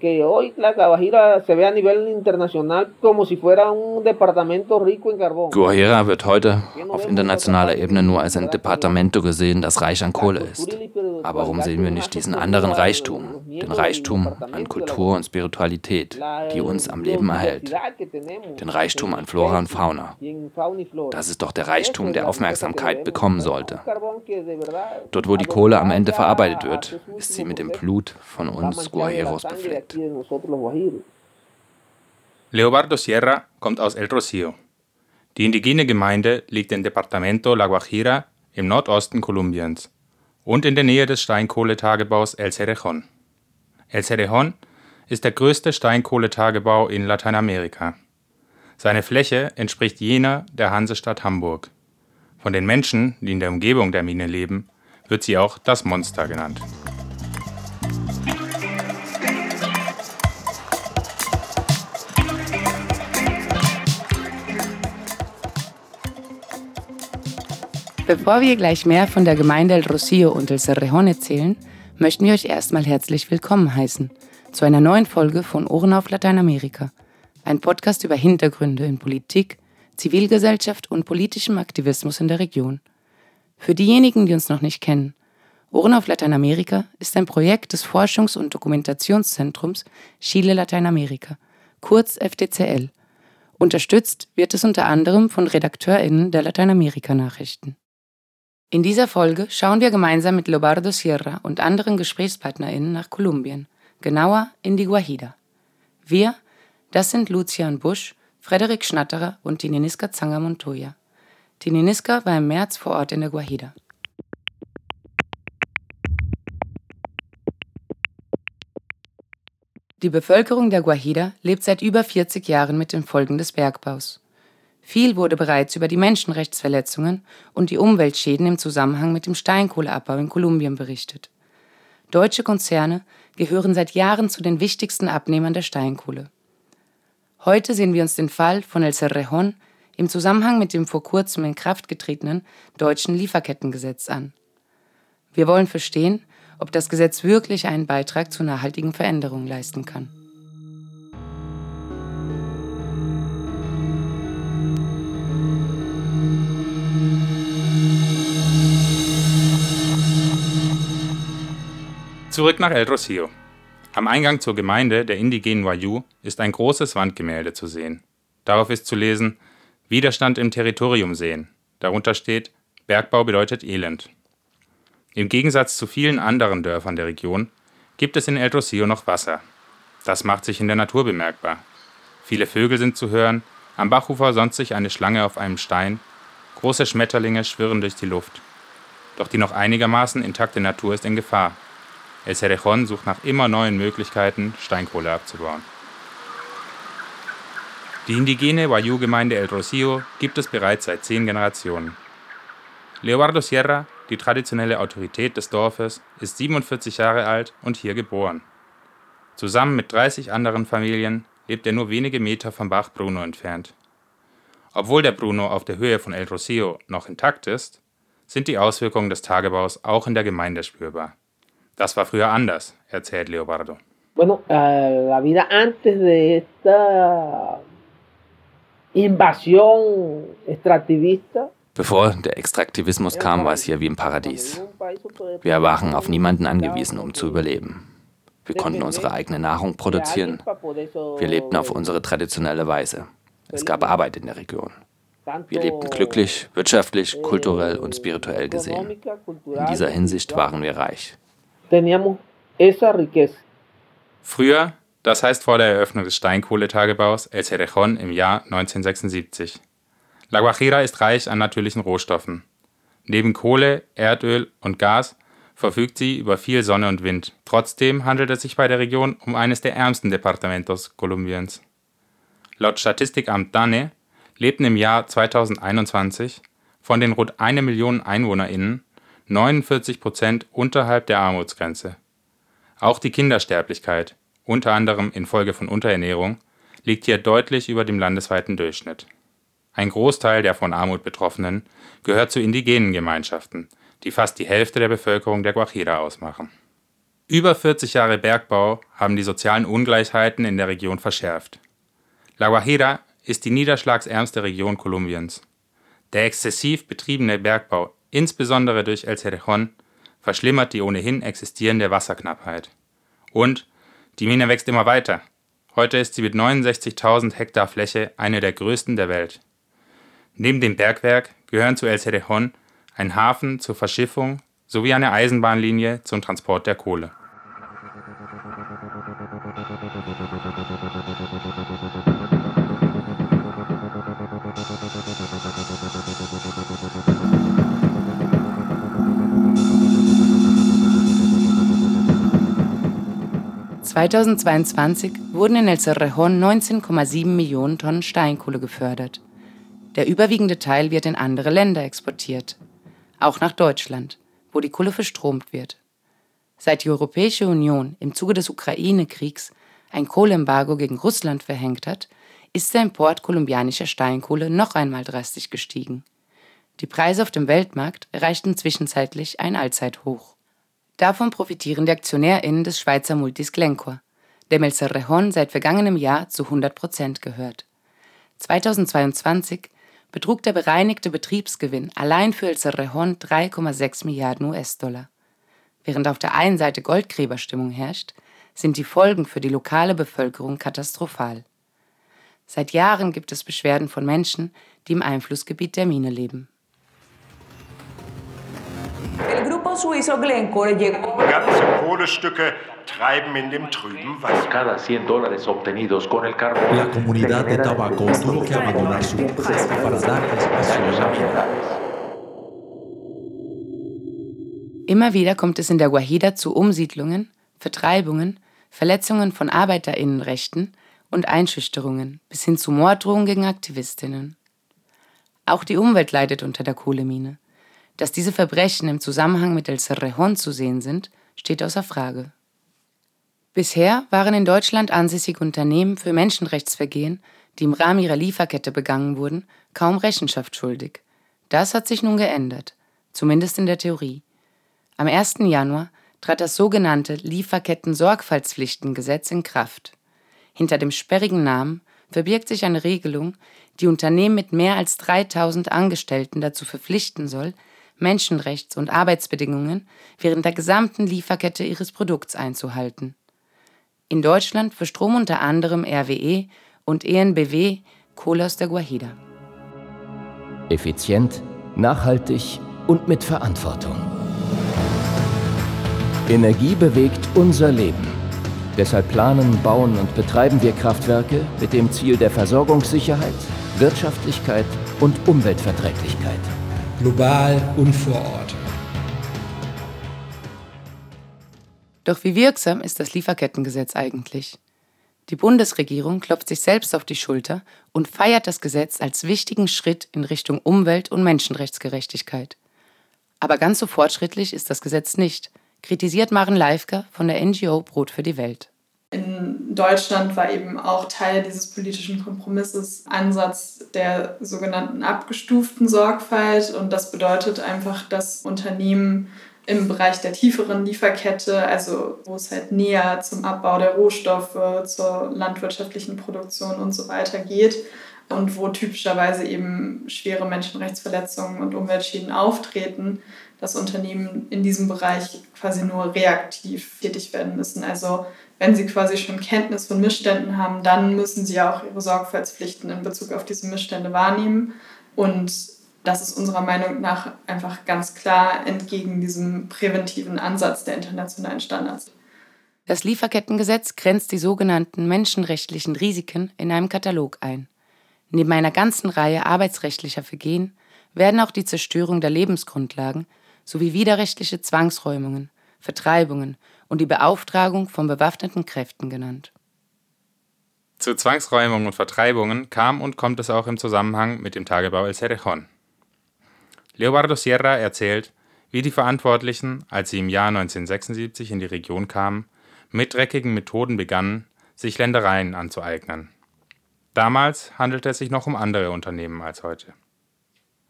porque hoy la Guajira se ve a nivel internacional como si fuera un departamento rico en carbón. Guajira wird heute auf internationaler Ebene nur als ein Departamento gesehen, das reich an Kohle ist. Aber warum sehen wir nicht diesen anderen Reichtum, den Reichtum an Kultur und Spiritualität, die uns am Leben erhält, den Reichtum an Flora und Fauna? Das ist doch der Reichtum, der Aufmerksamkeit bekommen sollte. Dort, wo die Kohle am Ende verarbeitet wird, ist sie mit dem Blut von uns Guajeros befleckt. Leobardo Sierra kommt aus El Rocío. Die indigene Gemeinde liegt im Departamento La Guajira im Nordosten Kolumbiens und in der Nähe des Steinkohletagebaus El Cerejón. El Cerejón ist der größte Steinkohletagebau in Lateinamerika. Seine Fläche entspricht jener der Hansestadt Hamburg. Von den Menschen, die in der Umgebung der Mine leben, wird sie auch das Monster genannt. Bevor wir gleich mehr von der Gemeinde El Rocío und El Cerrejón erzählen, möchten wir euch erstmal herzlich willkommen heißen zu einer neuen Folge von Ohren auf Lateinamerika, ein Podcast über Hintergründe in Politik, Zivilgesellschaft und politischem Aktivismus in der Region. Für diejenigen, die uns noch nicht kennen, Ohren auf Lateinamerika ist ein Projekt des Forschungs- und Dokumentationszentrums Chile Lateinamerika, kurz FDCL. Unterstützt wird es unter anderem von RedakteurInnen der Lateinamerika-Nachrichten. In dieser Folge schauen wir gemeinsam mit Lobardo Sierra und anderen GesprächspartnerInnen nach Kolumbien, genauer in die Guajira. Wir, das sind Lucian Busch, Frederik Schnatterer und Tininiska Zanger Montoya. Tininiska war im März vor Ort in der Guajira. Die Bevölkerung der Guajira lebt seit über 40 Jahren mit den Folgen des Bergbaus. Viel wurde bereits über die Menschenrechtsverletzungen und die Umweltschäden im Zusammenhang mit dem Steinkohleabbau in Kolumbien berichtet. Deutsche Konzerne gehören seit Jahren zu den wichtigsten Abnehmern der Steinkohle. Heute sehen wir uns den Fall von El Cerrejón im Zusammenhang mit dem vor kurzem in Kraft getretenen deutschen Lieferkettengesetz an. Wir wollen verstehen, ob das Gesetz wirklich einen Beitrag zu nachhaltigen Veränderungen leisten kann. Zurück nach El Rocío. Am Eingang zur Gemeinde der indigenen Wayuu ist ein großes Wandgemälde zu sehen. Darauf ist zu lesen: Widerstand im Territorium sehen. Darunter steht: Bergbau bedeutet Elend. Im Gegensatz zu vielen anderen Dörfern der Region gibt es in El Rocío noch Wasser. Das macht sich in der Natur bemerkbar. Viele Vögel sind zu hören, am Bachufer sonnt sich eine Schlange auf einem Stein, große Schmetterlinge schwirren durch die Luft. Doch die noch einigermaßen intakte Natur ist in Gefahr. El Cerejón sucht nach immer neuen Möglichkeiten, Steinkohle abzubauen. Die indigene Wayuu-Gemeinde El Rocío gibt es bereits seit zehn Generationen. Leobardo Sierra, die traditionelle Autorität des Dorfes, ist 47 Jahre alt und hier geboren. Zusammen mit 30 anderen Familien lebt er nur wenige Meter vom Bach Bruno entfernt. Obwohl der Bruno auf der Höhe von El Rocío noch intakt ist, sind die Auswirkungen des Tagebaus auch in der Gemeinde spürbar. Das war früher anders, erzählt Leobardo. Bueno, uh, la vida antes de esta invasión extractivista Bevor der Extraktivismus kam, war es hier wie im Paradies. Wir waren auf niemanden angewiesen, um zu überleben. Wir konnten unsere eigene Nahrung produzieren. Wir lebten auf unsere traditionelle Weise. Es gab Arbeit in der Region. Wir lebten glücklich, wirtschaftlich, kulturell und spirituell gesehen. In dieser Hinsicht waren wir reich teníamos esa riqueza. Früher, das heißt vor der Eröffnung des Steinkohletagebaus El Cerejón im Jahr 1976. La Guajira ist reich an natürlichen Rohstoffen. Neben Kohle, Erdöl und Gas verfügt sie über viel Sonne und Wind. Trotzdem handelt es sich bei der Region um eines der ärmsten Departamentos Kolumbiens. Laut Statistikamt DANE lebten im Jahr 2021 von den rund eine Million EinwohnerInnen 49 Prozent unterhalb der Armutsgrenze. Auch die Kindersterblichkeit, unter anderem infolge von Unterernährung, liegt hier deutlich über dem landesweiten Durchschnitt. Ein Großteil der von Armut Betroffenen gehört zu indigenen Gemeinschaften, die fast die Hälfte der Bevölkerung der Guajira ausmachen. Über 40 Jahre Bergbau haben die sozialen Ungleichheiten in der Region verschärft. La Guajira ist die niederschlagsärmste Region Kolumbiens. Der exzessiv betriebene Bergbau, insbesondere durch El Cerejón, verschlimmert die ohnehin existierende Wasserknappheit. Und die Mine wächst immer weiter. Heute ist sie mit 69.000 Hektar Fläche eine der größten der Welt. Neben dem Bergwerk gehören zu El Cerejón ein Hafen zur Verschiffung sowie eine Eisenbahnlinie zum Transport der Kohle. 2022 wurden in El Cerrejón 19,7 Millionen Tonnen Steinkohle gefördert. Der überwiegende Teil wird in andere Länder exportiert, auch nach Deutschland, wo die Kohle verstromt wird. Seit die Europäische Union im Zuge des Ukraine-Kriegs ein Kohleembargo gegen Russland verhängt hat, ist der Import kolumbianischer Steinkohle noch einmal drastisch gestiegen. Die Preise auf dem Weltmarkt erreichten zwischenzeitlich ein Allzeithoch. Davon profitieren die AktionärInnen des Schweizer Multis Glencore, dem El Cerrejón seit vergangenem Jahr zu 100 Prozent gehört. 2022 betrug der bereinigte Betriebsgewinn allein für El Cerrejón 3,6 Milliarden US-Dollar. Während auf der einen Seite Goldgräberstimmung herrscht, sind die Folgen für die lokale Bevölkerung katastrophal. Seit Jahren gibt es Beschwerden von Menschen, die im Einflussgebiet der Mine leben. Suizo Glencore llegó. Ganze Kohlestücke treiben in dem trüben Wasser. Cada 100 dólares obtenidos con el carbón. La comunidad de tabaco tuvo que abandonar su empresa para dar espacio ambientales. Immer wieder kommt es in der Guajira zu Umsiedlungen, Vertreibungen, Verletzungen von Arbeiterinnenrechten und Einschüchterungen bis hin zu Morddrohungen gegen Aktivistinnen. Auch die Umwelt leidet unter der Kohlemine. Dass diese Verbrechen im Zusammenhang mit El Cerrejón zu sehen sind, steht außer Frage. Bisher waren in Deutschland ansässige Unternehmen für Menschenrechtsvergehen, die im Rahmen ihrer Lieferkette begangen wurden, kaum Rechenschaft schuldig. Das hat sich nun geändert, zumindest in der Theorie. Am 1. Januar trat das sogenannte Lieferketten-Sorgfaltspflichtengesetz in Kraft. Hinter dem sperrigen Namen verbirgt sich eine Regelung, die Unternehmen mit mehr als 3000 Angestellten dazu verpflichten soll, Menschenrechts- und Arbeitsbedingungen während der gesamten Lieferkette ihres Produkts einzuhalten. In Deutschland für Strom unter anderem RWE und ENBW Kohle aus der Guajira. Effizient, nachhaltig und mit Verantwortung. Energie bewegt unser Leben. Deshalb planen, bauen und betreiben wir Kraftwerke mit dem Ziel der Versorgungssicherheit, Wirtschaftlichkeit und Umweltverträglichkeit global und vor Ort. Doch wie wirksam ist das Lieferkettengesetz eigentlich? Die Bundesregierung klopft sich selbst auf die Schulter und feiert das Gesetz als wichtigen Schritt in Richtung Umwelt- und Menschenrechtsgerechtigkeit. Aber ganz so fortschrittlich ist das Gesetz nicht, kritisiert Maren Leifker von der NGO Brot für die Welt. Deutschland war eben auch Teil dieses politischen Kompromisses Ansatz der sogenannten abgestuften Sorgfalt. Und das bedeutet einfach, dass Unternehmen im Bereich der tieferen Lieferkette, also wo es halt näher zum Abbau der Rohstoffe, zur landwirtschaftlichen Produktion und so weiter geht und wo typischerweise eben schwere Menschenrechtsverletzungen und Umweltschäden auftreten, dass Unternehmen in diesem Bereich quasi nur reaktiv tätig werden müssen. Also wenn sie quasi schon Kenntnis von Missständen haben, dann müssen sie auch ihre Sorgfaltspflichten in Bezug auf diese Missstände wahrnehmen. Und das ist unserer Meinung nach einfach ganz klar entgegen diesem präventiven Ansatz der internationalen Standards. Das Lieferkettengesetz grenzt die sogenannten menschenrechtlichen Risiken in einem Katalog ein. Neben einer ganzen Reihe arbeitsrechtlicher Vergehen werden auch die Zerstörung der Lebensgrundlagen sowie widerrechtliche Zwangsräumungen, Vertreibungen und die Beauftragung von bewaffneten Kräften genannt. Zu Zwangsräumungen und Vertreibungen kam und kommt es auch im Zusammenhang mit dem Tagebau El Cerejón. Leobardo Sierra erzählt, wie die Verantwortlichen, als sie im Jahr 1976 in die Region kamen, mit dreckigen Methoden begannen, sich Ländereien anzueignen. Damals handelte es sich noch um andere Unternehmen als heute.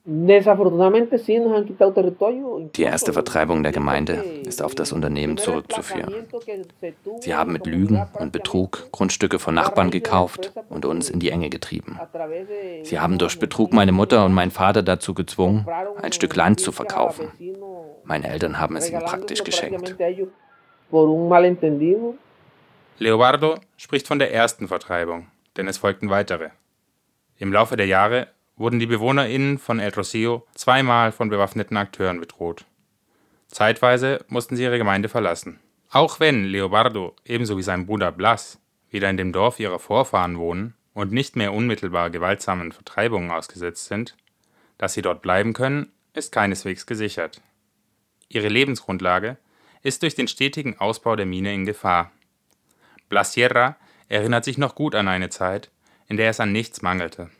Die erste Vertreibung der Gemeinde ist auf das Unternehmen zurückzuführen. Sie haben mit Lügen und Betrug Grundstücke von Nachbarn gekauft und uns in die Enge getrieben. Sie haben durch Betrug meine Mutter und meinen Vater dazu gezwungen, ein Stück Land zu verkaufen. Meine Eltern haben es ihnen praktisch geschenkt. Leobardo spricht von der ersten Vertreibung, denn es folgten weitere. Im Laufe der Jahre wurden die BewohnerInnen von El Rocio zweimal von bewaffneten Akteuren bedroht. Zeitweise mussten sie ihre Gemeinde verlassen. Auch wenn Leobardo ebenso wie sein Bruder Blas wieder in dem Dorf ihrer Vorfahren wohnen und nicht mehr unmittelbar gewaltsamen Vertreibungen ausgesetzt sind, dass sie dort bleiben können, ist keineswegs gesichert. Ihre Lebensgrundlage ist durch den stetigen Ausbau der Mine in Gefahr. Blas Sierra erinnert sich noch gut an eine Zeit, in der es an nichts mangelte.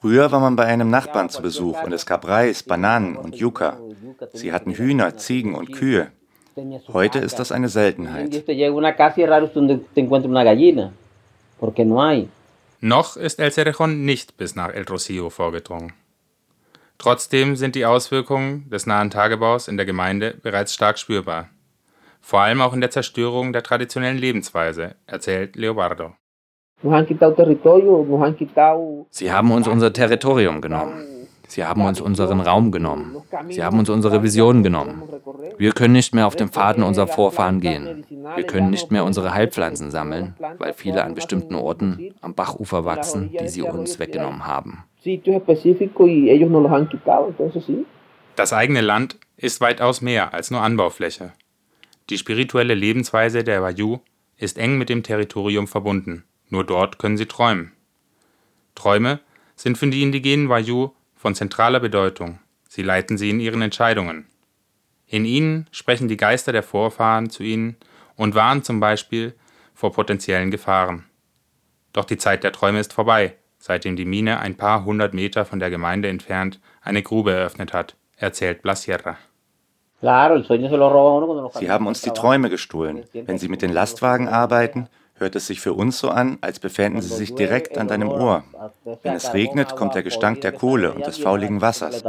Früher war man bei einem Nachbarn zu Besuch und es gab Reis, Bananen und Yucca. Sie hatten Hühner, Ziegen und Kühe. Heute ist das eine Seltenheit. Noch ist El Cerejón nicht bis nach El Rocío vorgedrungen. Trotzdem sind die Auswirkungen des nahen Tagebaus in der Gemeinde bereits stark spürbar. Vor allem auch in der Zerstörung der traditionellen Lebensweise, erzählt Leobardo. Sie haben uns unser Territorium genommen. Sie haben uns unseren Raum genommen. Sie haben uns unsere Vision genommen. Wir können nicht mehr auf dem Faden unserer Vorfahren gehen. Wir können nicht mehr unsere Heilpflanzen sammeln, weil viele an bestimmten Orten am Bachufer wachsen, die sie uns weggenommen haben. Das eigene Land ist weitaus mehr als nur Anbaufläche. Die spirituelle Lebensweise der Wayuu ist eng mit dem Territorium verbunden. Nur dort können sie träumen. Träume sind für die indigenen Wayuu von zentraler Bedeutung. Sie leiten sie in ihren Entscheidungen. In ihnen sprechen die Geister der Vorfahren zu ihnen und warnen zum Beispiel vor potenziellen Gefahren. Doch die Zeit der Träume ist vorbei, seitdem die Mine ein paar hundert Meter von der Gemeinde entfernt eine Grube eröffnet hat, erzählt Blasierra. Sie haben uns die Träume gestohlen. Wenn Sie mit den Lastwagen arbeiten, hört es sich für uns so an, als befänden sie sich direkt an deinem Ohr. Wenn es regnet, kommt der Gestank der Kohle und des fauligen Wassers.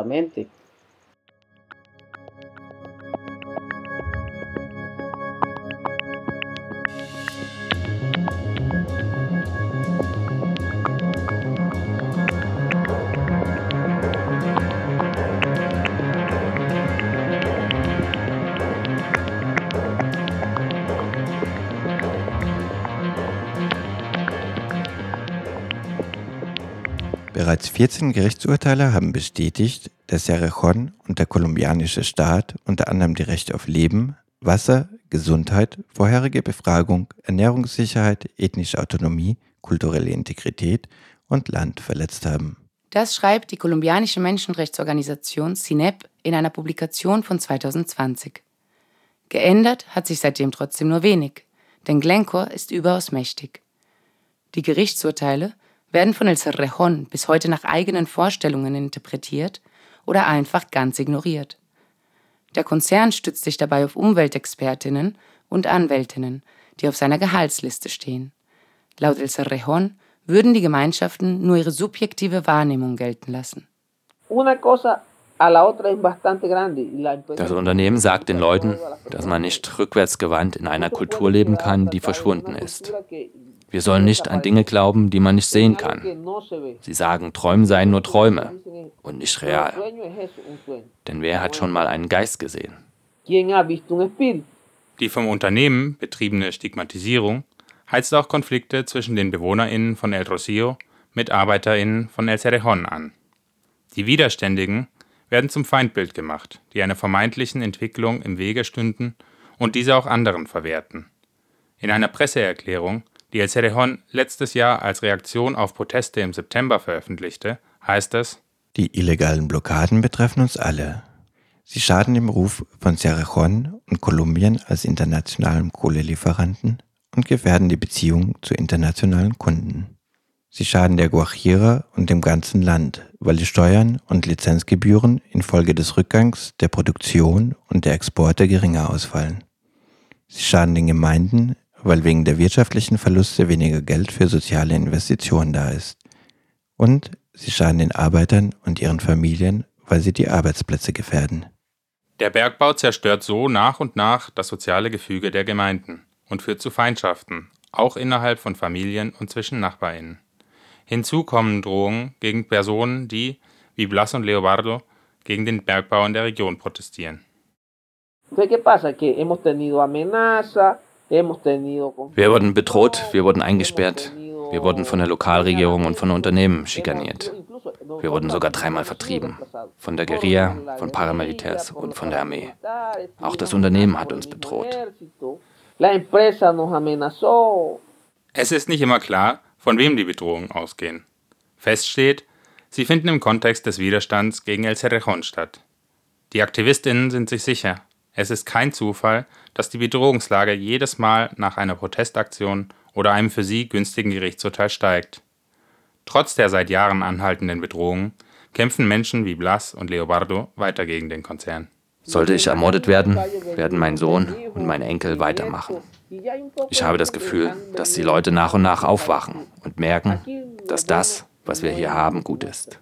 Bereits 14 Gerichtsurteile haben bestätigt, dass Cerrejón und der kolumbianische Staat unter anderem die Rechte auf Leben, Wasser, Gesundheit, vorherige Befragung, Ernährungssicherheit, ethnische Autonomie, kulturelle Integrität und Land verletzt haben. Das schreibt die kolumbianische Menschenrechtsorganisation CINEP in einer Publikation von 2020. Geändert hat sich seitdem trotzdem nur wenig, denn Glencore ist überaus mächtig. Die Gerichtsurteile werden von El Cerrejón bis heute nach eigenen Vorstellungen interpretiert oder einfach ganz ignoriert. Der Konzern stützt sich dabei auf Umweltexpertinnen und Anwältinnen, die auf seiner Gehaltsliste stehen. Laut El Cerrejón würden die Gemeinschaften nur ihre subjektive Wahrnehmung gelten lassen. Das Unternehmen sagt den Leuten, dass man nicht rückwärtsgewandt in einer Kultur leben kann, die verschwunden ist. Wir sollen nicht an Dinge glauben, die man nicht sehen kann. Sie sagen, Träume seien nur Träume und nicht real. Denn wer hat schon mal einen Geist gesehen? Die vom Unternehmen betriebene Stigmatisierung heizt auch Konflikte zwischen den BewohnerInnen von El Rocio mit ArbeiterInnen von El Cerejón an. Die Widerständigen werden zum Feindbild gemacht, die einer vermeintlichen Entwicklung im Wege stünden und diese auch anderen verwerten. In einer Presseerklärung die El Cerejón letztes Jahr als Reaktion auf Proteste im September veröffentlichte, heißt es, die illegalen Blockaden betreffen uns alle. Sie schaden dem Ruf von Cerrejón und Kolumbien als internationalem Kohlelieferanten und gefährden die Beziehung zu internationalen Kunden. Sie schaden der Guajira und dem ganzen Land, weil die Steuern und Lizenzgebühren infolge des Rückgangs der Produktion und der Exporte geringer ausfallen. Sie schaden den Gemeinden, weil wegen der wirtschaftlichen Verluste weniger Geld für soziale Investitionen da ist. Und Sie schaden den Arbeitern und ihren Familien, weil sie die Arbeitsplätze gefährden. Der Bergbau zerstört so nach und nach das soziale Gefüge der Gemeinden und führt zu Feindschaften, auch innerhalb von Familien und zwischen Nachbarinnen. Hinzu kommen Drohungen gegen Personen, die, wie Blas und Leobardo, gegen den Bergbau in der Region protestieren. Wir wurden bedroht, wir wurden eingesperrt, wir wurden von der Lokalregierung und von Unternehmen schikaniert. Wir wurden sogar dreimal vertrieben. Von der Guerilla, von Paramilitärs und von der Armee. Auch das Unternehmen hat uns bedroht. Es ist nicht immer klar, von wem die Bedrohungen ausgehen. Fest steht, sie finden im Kontext des Widerstands gegen El Cerrejón statt. Die AktivistInnen sind sich sicher, es ist kein Zufall, dass die Bedrohungslage jedes Mal nach einer Protestaktion oder einem für sie günstigen Gerichtsurteil steigt. Trotz der seit Jahren anhaltenden Bedrohungen kämpfen Menschen wie Blas und Leobardo weiter gegen den Konzern. Sollte ich ermordet werden, werden mein Sohn und mein Enkel weitermachen. Ich habe das Gefühl, dass die Leute nach und nach aufwachen und merken, dass das, was wir hier haben, gut ist.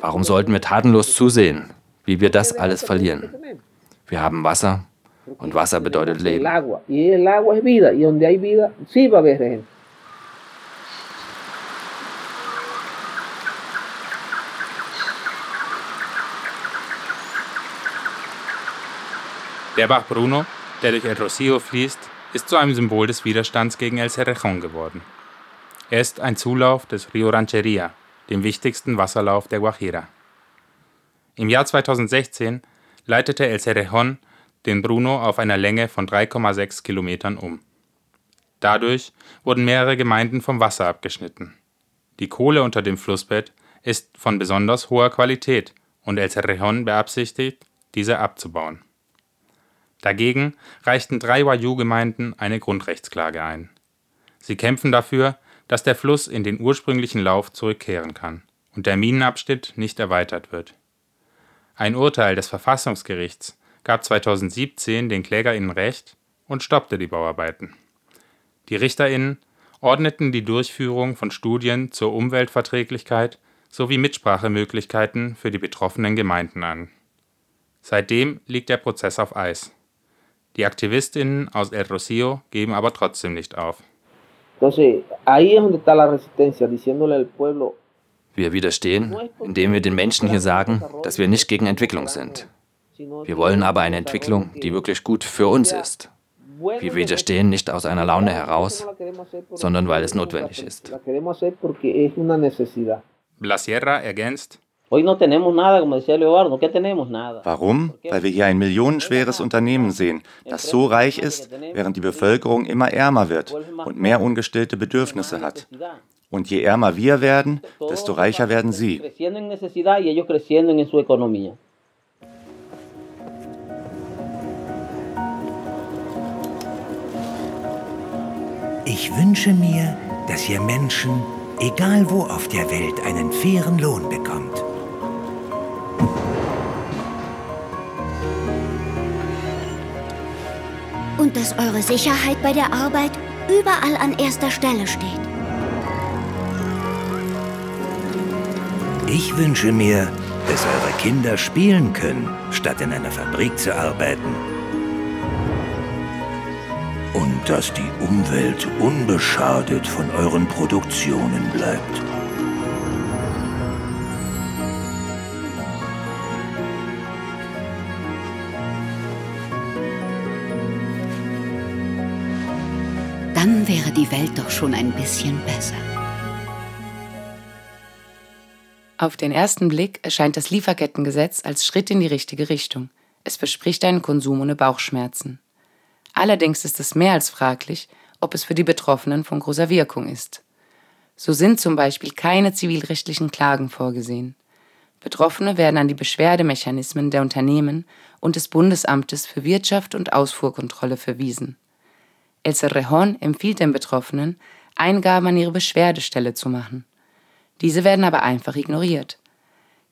Warum sollten wir tatenlos zusehen, wie wir das alles verlieren? Wir haben Wasser und Wasser bedeutet Leben. Der Bach Bruno, der durch El Rocío fließt, ist zu einem Symbol des Widerstands gegen El Cerrejón geworden. Er ist ein Zulauf des Rio Rancheria, dem wichtigsten Wasserlauf der Guajira. Im Jahr 2016 leitete El Cerrejón den Bruno auf einer Länge von 3,6 Kilometern um. Dadurch wurden mehrere Gemeinden vom Wasser abgeschnitten. Die Kohle unter dem Flussbett ist von besonders hoher Qualität und El Cerrejón beabsichtigt, diese abzubauen. Dagegen reichten drei Wayuu-Gemeinden eine Grundrechtsklage ein. Sie kämpfen dafür, dass der Fluss in den ursprünglichen Lauf zurückkehren kann und der Minenabschnitt nicht erweitert wird. Ein Urteil des Verfassungsgerichts gab 2017 den KlägerInnen Recht und stoppte die Bauarbeiten. Die RichterInnen ordneten die Durchführung von Studien zur Umweltverträglichkeit sowie Mitsprachemöglichkeiten für die betroffenen Gemeinden an. Seitdem liegt der Prozess auf Eis. Die AktivistInnen aus El Rocío geben aber trotzdem nicht auf. Wir widerstehen, indem wir den Menschen hier sagen, dass wir nicht gegen Entwicklung sind. Wir wollen aber eine Entwicklung, die wirklich gut für uns ist. Wir widerstehen nicht aus einer Laune heraus, sondern weil es notwendig ist. Blasierra ergänzt, Warum? Weil wir hier ein millionenschweres Unternehmen sehen, das so reich ist, während die Bevölkerung immer ärmer wird und mehr ungestillte Bedürfnisse hat. Und je ärmer wir werden, desto reicher werden sie. Ich wünsche mir, dass ihr Menschen, egal wo auf der Welt, einen fairen Lohn bekommt. Und dass eure Sicherheit bei der Arbeit überall an erster Stelle steht. Ich wünsche mir, dass eure Kinder spielen können, statt in einer Fabrik zu arbeiten. Und dass die Umwelt unbeschadet von euren Produktionen bleibt. Dann wäre die Welt doch schon ein bisschen besser. Auf den ersten Blick erscheint das Lieferkettengesetz als Schritt in die richtige Richtung. Es verspricht einen Konsum ohne Bauchschmerzen. Allerdings ist es mehr als fraglich, ob es für die Betroffenen von großer Wirkung ist. So sind zum Beispiel keine zivilrechtlichen Klagen vorgesehen. Betroffene werden an die Beschwerdemechanismen der Unternehmen und des Bundesamtes für Wirtschaft und Ausfuhrkontrolle verwiesen. El Cerrejón empfiehlt den Betroffenen, Eingaben an ihre Beschwerdestelle zu machen. Diese werden aber einfach ignoriert.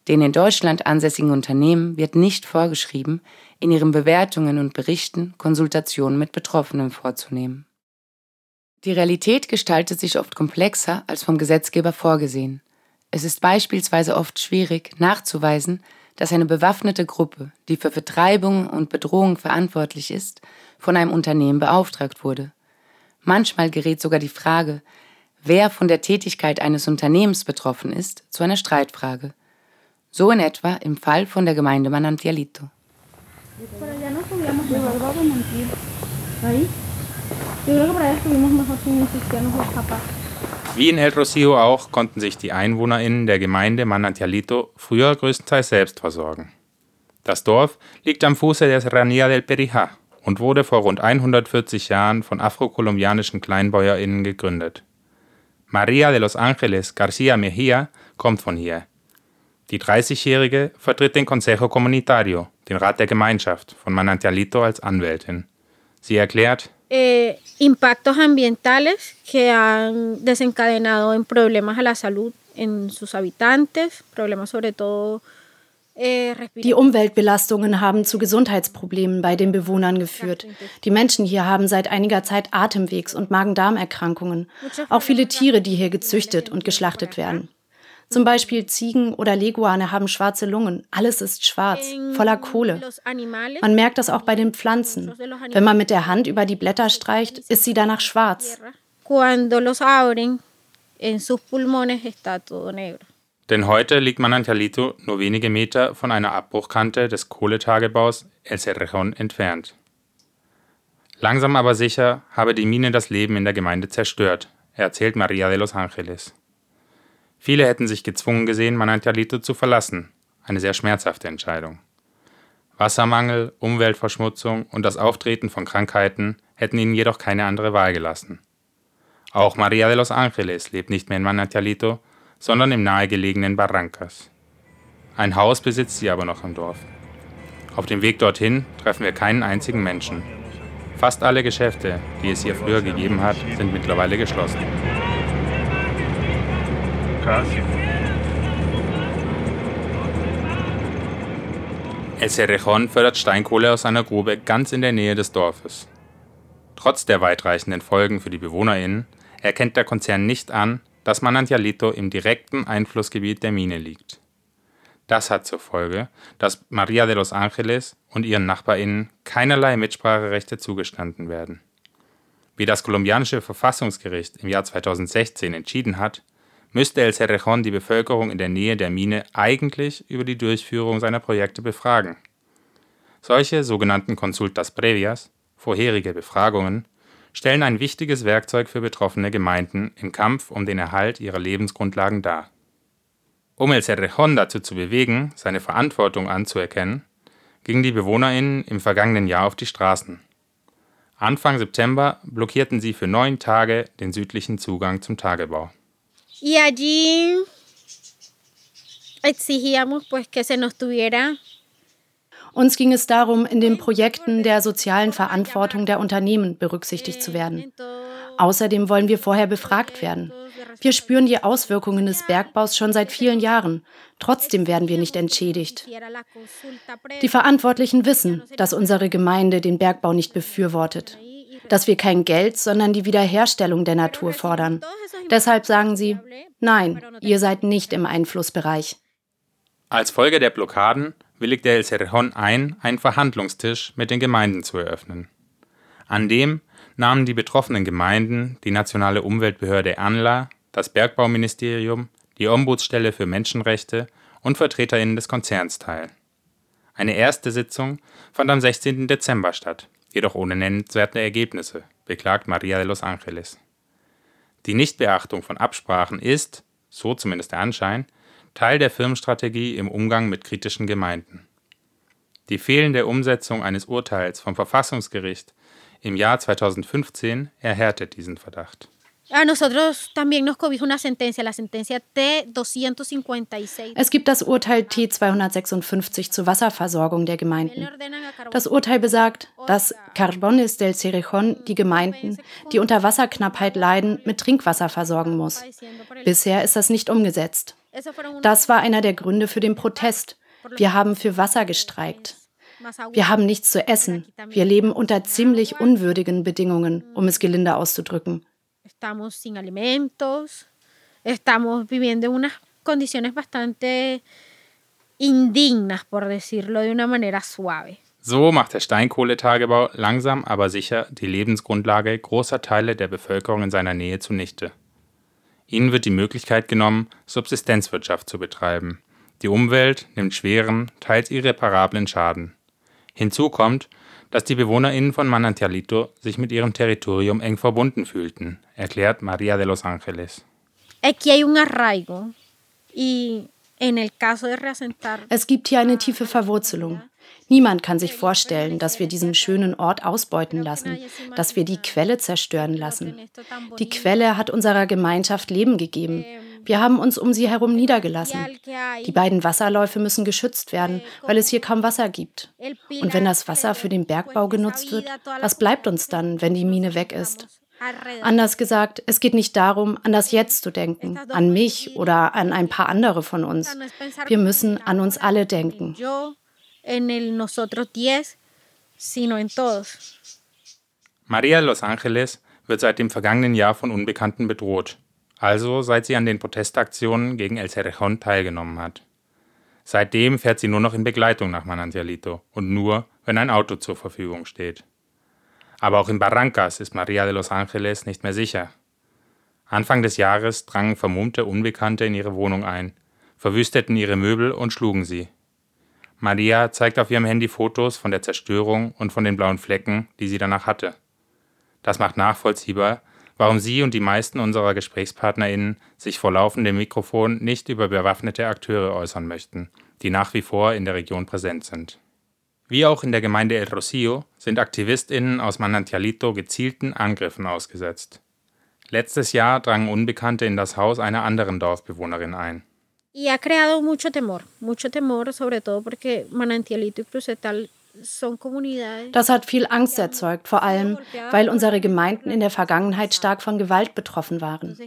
Den in Deutschland ansässigen Unternehmen wird nicht vorgeschrieben, in ihren Bewertungen und Berichten Konsultationen mit Betroffenen vorzunehmen. Die Realität gestaltet sich oft komplexer als vom Gesetzgeber vorgesehen. Es ist beispielsweise oft schwierig nachzuweisen, dass eine bewaffnete Gruppe, die für Vertreibung und Bedrohung verantwortlich ist, von einem Unternehmen beauftragt wurde. Manchmal gerät sogar die Frage, wer von der Tätigkeit eines Unternehmens betroffen ist, zu einer Streitfrage. So in etwa im Fall von der Gemeinde Manantialito. Wie in El Rocío auch konnten sich die EinwohnerInnen der Gemeinde Manantialito früher größtenteils selbst versorgen. Das Dorf liegt am Fuße der Serranía del Perijá und wurde vor rund 140 Jahren von afrokolumbianischen KleinbäuerInnen gegründet. Maria de los Ángeles García Mejía kommt von hier. Die 30-Jährige vertritt den Consejo Comunitario, den Rat der Gemeinschaft, von Manantialito als Anwältin. Sie erklärt, eh, impactos ambientales que han desencadenado en problemas a la salud en sus habitantes, die Umweltbelastungen haben zu Gesundheitsproblemen bei den Bewohnern geführt. Die Menschen hier haben seit einiger Zeit Atemwegs- und Magen-Darm-Erkrankungen. Auch viele Tiere, die hier gezüchtet und geschlachtet werden. Zum Beispiel Ziegen oder Leguane haben schwarze Lungen. Alles ist schwarz, voller Kohle. Man merkt das auch bei den Pflanzen. Wenn man mit der Hand über die Blätter streicht, ist sie danach schwarz. Denn heute liegt Manantialito nur wenige Meter von einer Abbruchkante des Kohletagebaus El Cerrejón entfernt. Langsam aber sicher habe die Mine das Leben in der Gemeinde zerstört, erzählt Maria de los Ángeles. Viele hätten sich gezwungen gesehen, Manantialito zu verlassen, eine sehr schmerzhafte Entscheidung. Wassermangel, Umweltverschmutzung und das Auftreten von Krankheiten hätten ihnen jedoch keine andere Wahl gelassen. Auch Maria de los Ángeles lebt nicht mehr in Manantialito, sondern im nahegelegenen Barrancas. Ein Haus besitzt sie aber noch im Dorf. Auf dem Weg dorthin treffen wir keinen einzigen Menschen. Fast alle Geschäfte, die es hier früher gegeben hat, sind mittlerweile geschlossen. El Cerrejón fördert Steinkohle aus einer Grube ganz in der Nähe des Dorfes. Trotz der weitreichenden Folgen für die BewohnerInnen erkennt der Konzern nicht an, dass Manantialito im direkten Einflussgebiet der Mine liegt. Das hat zur Folge, dass Maria de los Ángeles und ihren NachbarInnen keinerlei Mitspracherechte zugestanden werden. Wie das kolumbianische Verfassungsgericht im Jahr 2016 entschieden hat, müsste El Cerrejón die Bevölkerung in der Nähe der Mine eigentlich über die Durchführung seiner Projekte befragen. Solche sogenannten Consultas Previas, vorherige Befragungen, stellen ein wichtiges Werkzeug für betroffene Gemeinden im Kampf um den Erhalt ihrer Lebensgrundlagen dar. Um El Cerrejón dazu zu bewegen, seine Verantwortung anzuerkennen, gingen die BewohnerInnen im vergangenen Jahr auf die Straßen. Anfang September blockierten sie für neun Tage den südlichen Zugang zum Tagebau. Y allí exigíamos pues que se nos tuviera uns ging es darum, in den Projekten der sozialen Verantwortung der Unternehmen berücksichtigt zu werden. Außerdem wollen wir vorher befragt werden. Wir spüren die Auswirkungen des Bergbaus schon seit vielen Jahren. Trotzdem werden wir nicht entschädigt. Die Verantwortlichen wissen, dass unsere Gemeinde den Bergbau nicht befürwortet dass wir kein Geld, sondern die Wiederherstellung der Natur fordern. Deshalb sagen sie, nein, ihr seid nicht im Einflussbereich. Als Folge der Blockaden willigte El Cerrejón ein, einen Verhandlungstisch mit den Gemeinden zu eröffnen. An dem nahmen die betroffenen Gemeinden, die nationale Umweltbehörde ANLA, das Bergbauministerium, die Ombudsstelle für Menschenrechte und VertreterInnen des Konzerns teil. Eine erste Sitzung fand am 16. Dezember statt jedoch ohne nennenswerte Ergebnisse, beklagt Maria de los Ángeles. Die Nichtbeachtung von Absprachen ist, so zumindest der Anschein, Teil der Firmenstrategie im Umgang mit kritischen Gemeinden. Die fehlende Umsetzung eines Urteils vom Verfassungsgericht im Jahr 2015 erhärtet diesen Verdacht. A nosotros también nos cobija una sentencia, la sentencia T256. Es gibt das Urteil T256 zur Wasserversorgung der Gemeinden. Das Urteil besagt, dass Carbones del Cerejón die Gemeinden, die unter Wasserknappheit leiden, mit Trinkwasser versorgen muss. Bisher ist das nicht umgesetzt. Das war einer der Gründe für den Protest. Wir haben für Wasser gestreikt. Wir haben nichts zu essen. Wir leben unter ziemlich unwürdigen Bedingungen, um es gelinde auszudrücken. estamos sin alimentos, estamos viviendo en unas condiciones bastante indignas, por decirlo de una manera suave. So macht der Steinkohletagebau langsam aber sicher die Lebensgrundlage großer Teile der Bevölkerung in seiner Nähe zunichte. Ihnen wird die Möglichkeit genommen, Subsistenzwirtschaft zu betreiben. Die Umwelt nimmt schweren, teils irreparablen Schaden. Hinzu kommt, dass die BewohnerInnen von Manantialito sich mit ihrem Territorium eng verbunden fühlten, erklärt Maria de los Ángeles. Es gibt hier eine tiefe Verwurzelung. Niemand kann sich vorstellen, dass wir diesen schönen Ort ausbeuten lassen, dass wir die Quelle zerstören lassen. Die Quelle hat unserer Gemeinschaft Leben gegeben. Wir haben uns um sie herum niedergelassen. Die beiden Wasserläufe müssen geschützt werden, weil es hier kaum Wasser gibt. Und wenn das Wasser für den Bergbau genutzt wird, was bleibt uns dann, wenn die Mine weg ist? Anders gesagt, es geht nicht darum, an das Jetzt zu denken, an mich oder an ein paar andere von uns. Wir müssen an uns alle denken. Maria de Los Angeles wird seit dem vergangenen Jahr von Unbekannten bedroht, also seit sie an den Protestaktionen gegen El Cerrejón teilgenommen hat. Seitdem fährt sie nur noch in Begleitung nach Manantialito und nur, wenn ein Auto zur Verfügung steht. Aber auch in Barrancas ist Maria de los Angeles nicht mehr sicher. Anfang des Jahres drangen vermummte Unbekannte in ihre Wohnung ein, verwüsteten ihre Möbel und schlugen sie. Maria zeigt auf ihrem Handy Fotos von der Zerstörung und von den blauen Flecken, die sie danach hatte. Das macht nachvollziehbar, warum sie und die meisten unserer GesprächspartnerInnen sich vor laufendem Mikrofon nicht über bewaffnete Akteure äußern möchten, die nach wie vor in der Region präsent sind. Wie auch in der Gemeinde El Rocío sind AktivistInnen aus Manantialito gezielten Angriffen ausgesetzt. Letztes Jahr drangen Unbekannte in das Haus einer anderen Dorfbewohnerin ein. Y ha creado mucho temor, mucho temor, sobre todo porque Manantialito y Crucetal das hat viel Angst erzeugt, vor allem, weil unsere Gemeinden in der Vergangenheit stark von Gewalt betroffen waren.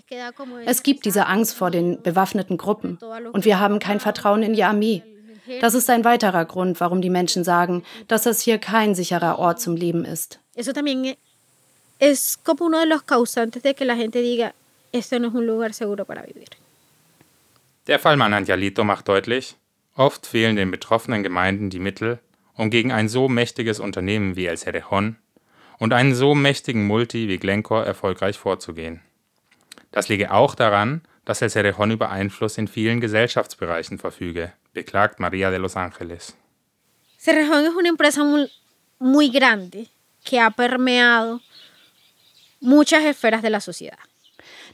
Es gibt diese Angst vor den bewaffneten Gruppen und wir haben kein Vertrauen in die Armee. Das ist ein weiterer Grund, warum die Menschen sagen, dass das hier kein sicherer Ort zum Leben ist. Eso también es como uno de los causantes de que la gente diga, esto no es un lugar seguro para vivir. Der Fall Manantialito macht deutlich, oft fehlen den betroffenen Gemeinden die Mittel, um gegen ein so mächtiges Unternehmen wie El Cerejón und einen so mächtigen Multi wie Glencore erfolgreich vorzugehen. Das liege auch daran, dass El Cerejón über Einfluss in vielen Gesellschaftsbereichen verfüge, beklagt María de los Ángeles. Cerrejón es una empresa muy, muy grande que ha permeado muchas esferas de la sociedad.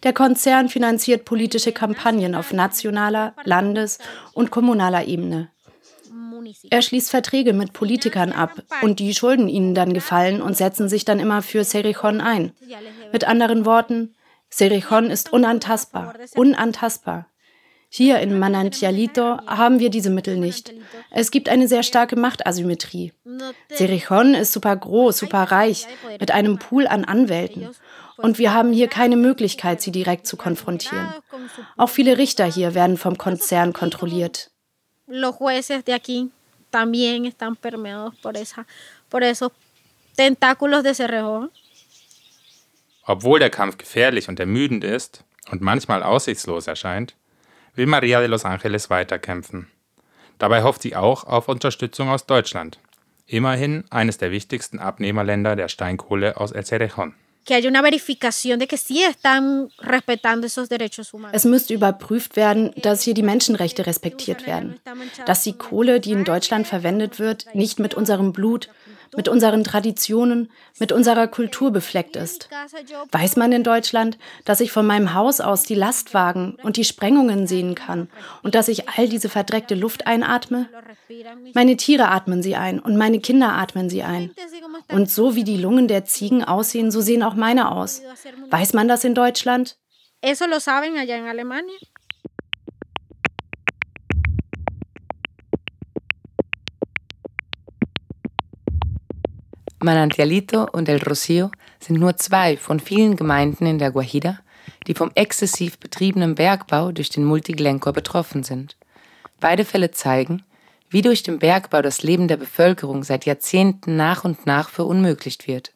Der Konzern finanziert politische Kampagnen auf nationaler, Landes- und kommunaler Ebene. Er schließt Verträge mit Politikern ab und die schulden ihnen dann gefallen und setzen sich dann immer für Cerrejón ein. Mit anderen Worten, Cerrejón ist unantastbar, unantastbar. Hier in Manantialito haben wir diese Mittel nicht. Es gibt eine sehr starke Machtasymmetrie. Cerrejón ist super groß, super reich, mit einem Pool an Anwälten. Und wir haben hier keine Möglichkeit, sie direkt zu konfrontieren. Auch viele Richter hier werden vom Konzern kontrolliert. Los jueces de aquí también están permeados por, esa, por esos tentáculos de Cerrejón. Obwohl der Kampf gefährlich und ermüdend ist und manchmal aussichtslos erscheint, will Maria de los Angeles weiterkämpfen. Dabei hofft sie auch auf Unterstützung aus Deutschland, immerhin eines der wichtigsten Abnehmerländer der Steinkohle aus El Cerejón. Es müsste überprüft werden, dass hier die Menschenrechte respektiert werden, dass die Kohle, die in Deutschland verwendet wird, nicht mit unserem Blut, mit unseren Traditionen, mit unserer Kultur befleckt ist. Weiß man in Deutschland, dass ich von meinem Haus aus die Lastwagen und die Sprengungen sehen kann und dass ich all diese verdreckte Luft einatme? Meine Tiere atmen sie ein und meine Kinder atmen sie ein. Und so wie die Lungen der Ziegen aussehen, so sehen auch meine aus. Weiß man das in Deutschland? Eso lo saben allá en Alemania. Manantialito und El Rocío sind nur zwei von vielen Gemeinden in der Guajira, die vom exzessiv betriebenen Bergbau durch den Multiglencor betroffen sind. Beide Fälle zeigen, wie durch den Bergbau das Leben der Bevölkerung seit Jahrzehnten nach und nach verunmöglicht wird.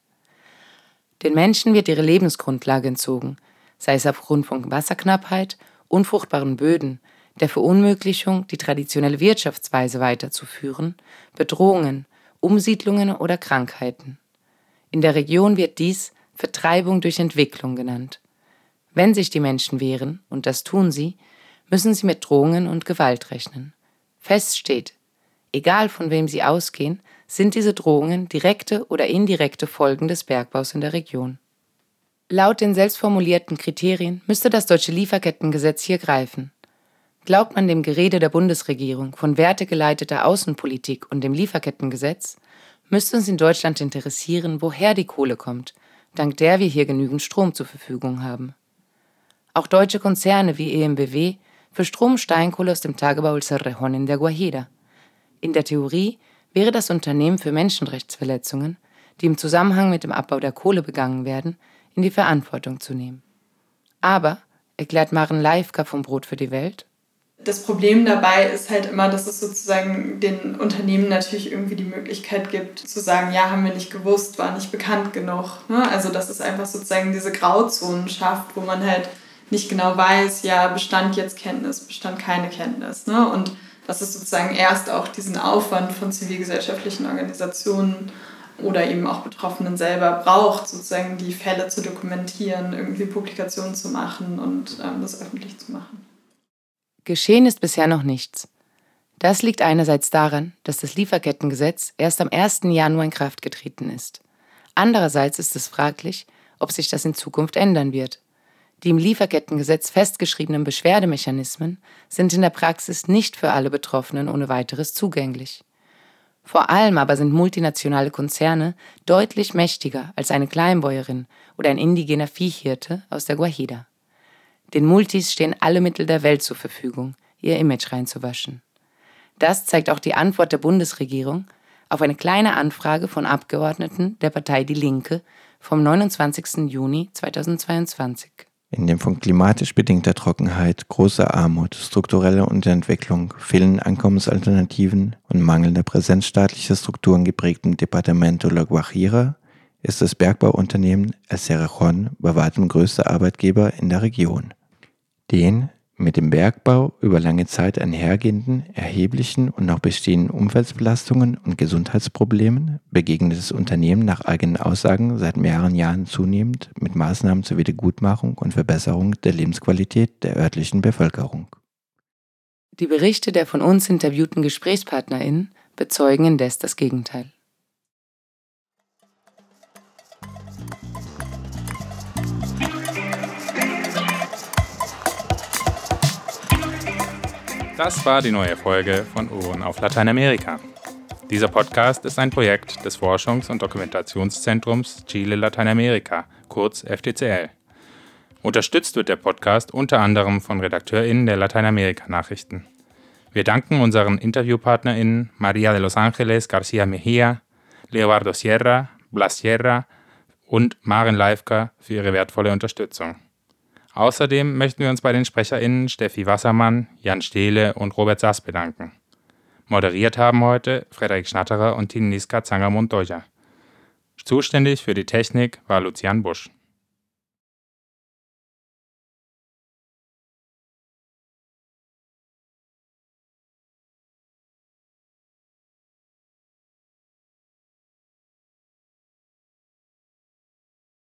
Den Menschen wird ihre Lebensgrundlage entzogen, sei es aufgrund von Wasserknappheit, unfruchtbaren Böden, der Verunmöglichung, die traditionelle Wirtschaftsweise weiterzuführen, Bedrohungen, Umsiedlungen oder Krankheiten. In der Region wird dies Vertreibung durch Entwicklung genannt. Wenn sich die Menschen wehren, und das tun sie, müssen sie mit Drohungen und Gewalt rechnen. Fest steht, egal von wem sie ausgehen, sind diese Drohungen direkte oder indirekte Folgen des Bergbaus in der Region. Laut den selbstformulierten Kriterien müsste das deutsche Lieferkettengesetz hier greifen. Glaubt man dem Gerede der Bundesregierung von wertegeleiteter Außenpolitik und dem Lieferkettengesetz, müsste uns in Deutschland interessieren, woher die Kohle kommt, dank der wir hier genügend Strom zur Verfügung haben. Auch deutsche Konzerne wie EMBW verstromen Steinkohle aus dem Tagebau El Cerrejón in der Guajira. In der Theorie wäre das Unternehmen für Menschenrechtsverletzungen, die im Zusammenhang mit dem Abbau der Kohle begangen werden, in die Verantwortung zu nehmen. Aber, erklärt Maren Leifka vom Brot für die Welt, das Problem dabei ist halt immer, dass es sozusagen den Unternehmen natürlich irgendwie die Möglichkeit gibt, zu sagen, ja, haben wir nicht gewusst, war nicht bekannt genug. Ne? Also dass es einfach sozusagen diese Grauzonen schafft, wo man halt nicht genau weiß, ja, bestand jetzt Kenntnis, bestand keine Kenntnis. Ne? Und dass es sozusagen erst auch diesen Aufwand von zivilgesellschaftlichen Organisationen oder eben auch Betroffenen selber braucht, sozusagen die Fälle zu dokumentieren, irgendwie Publikationen zu machen und ähm, das öffentlich zu machen. Geschehen ist bisher noch nichts. Das liegt einerseits daran, dass das Lieferkettengesetz erst am 1. Januar in Kraft getreten ist. Andererseits ist es fraglich, ob sich das in Zukunft ändern wird. Die im Lieferkettengesetz festgeschriebenen Beschwerdemechanismen sind in der Praxis nicht für alle Betroffenen ohne weiteres zugänglich. Vor allem aber sind multinationale Konzerne deutlich mächtiger als eine Kleinbäuerin oder ein indigener Viehhirte aus der Guajira. Den Multis stehen alle Mittel der Welt zur Verfügung, ihr Image reinzuwaschen. Das zeigt auch die Antwort der Bundesregierung auf eine kleine Anfrage von Abgeordneten der Partei Die Linke vom 29. Juni 2022 in dem von klimatisch bedingter Trockenheit, großer Armut, struktureller Unterentwicklung, fehlenden Einkommensalternativen und mangelnder Präsenz staatlicher Strukturen geprägten Departamento La Guajira ist das Bergbauunternehmen El Cerrejón bei weitem größter Arbeitgeber in der Region. Den mit dem Bergbau über lange Zeit einhergehenden erheblichen und noch bestehenden Umweltbelastungen und Gesundheitsproblemen begegnet das Unternehmen nach eigenen Aussagen seit mehreren Jahren zunehmend mit Maßnahmen zur Wiedergutmachung und Verbesserung der Lebensqualität der örtlichen Bevölkerung. Die Berichte der von uns interviewten GesprächspartnerInnen bezeugen indes das Gegenteil. Das war die neue Folge von Ohren auf Lateinamerika. Dieser Podcast ist ein Projekt des Forschungs- und Dokumentationszentrums Chile Lateinamerika, kurz FTCL. Unterstützt wird der Podcast unter anderem von RedakteurInnen der Lateinamerika-Nachrichten. Wir danken unseren InterviewpartnerInnen Maria de los Angeles Garcia Mejia, Leobardo Sierra, Blas Sierra und Maren Leifka für ihre wertvolle Unterstützung. Außerdem möchten wir uns bei den SprecherInnen Steffi Wassermann, Jan Stehle und Robert Sass bedanken. Moderiert haben heute Frederik Schnatterer und Tinniska Zangermund-Doja. Zuständig für die Technik war Lucian Busch.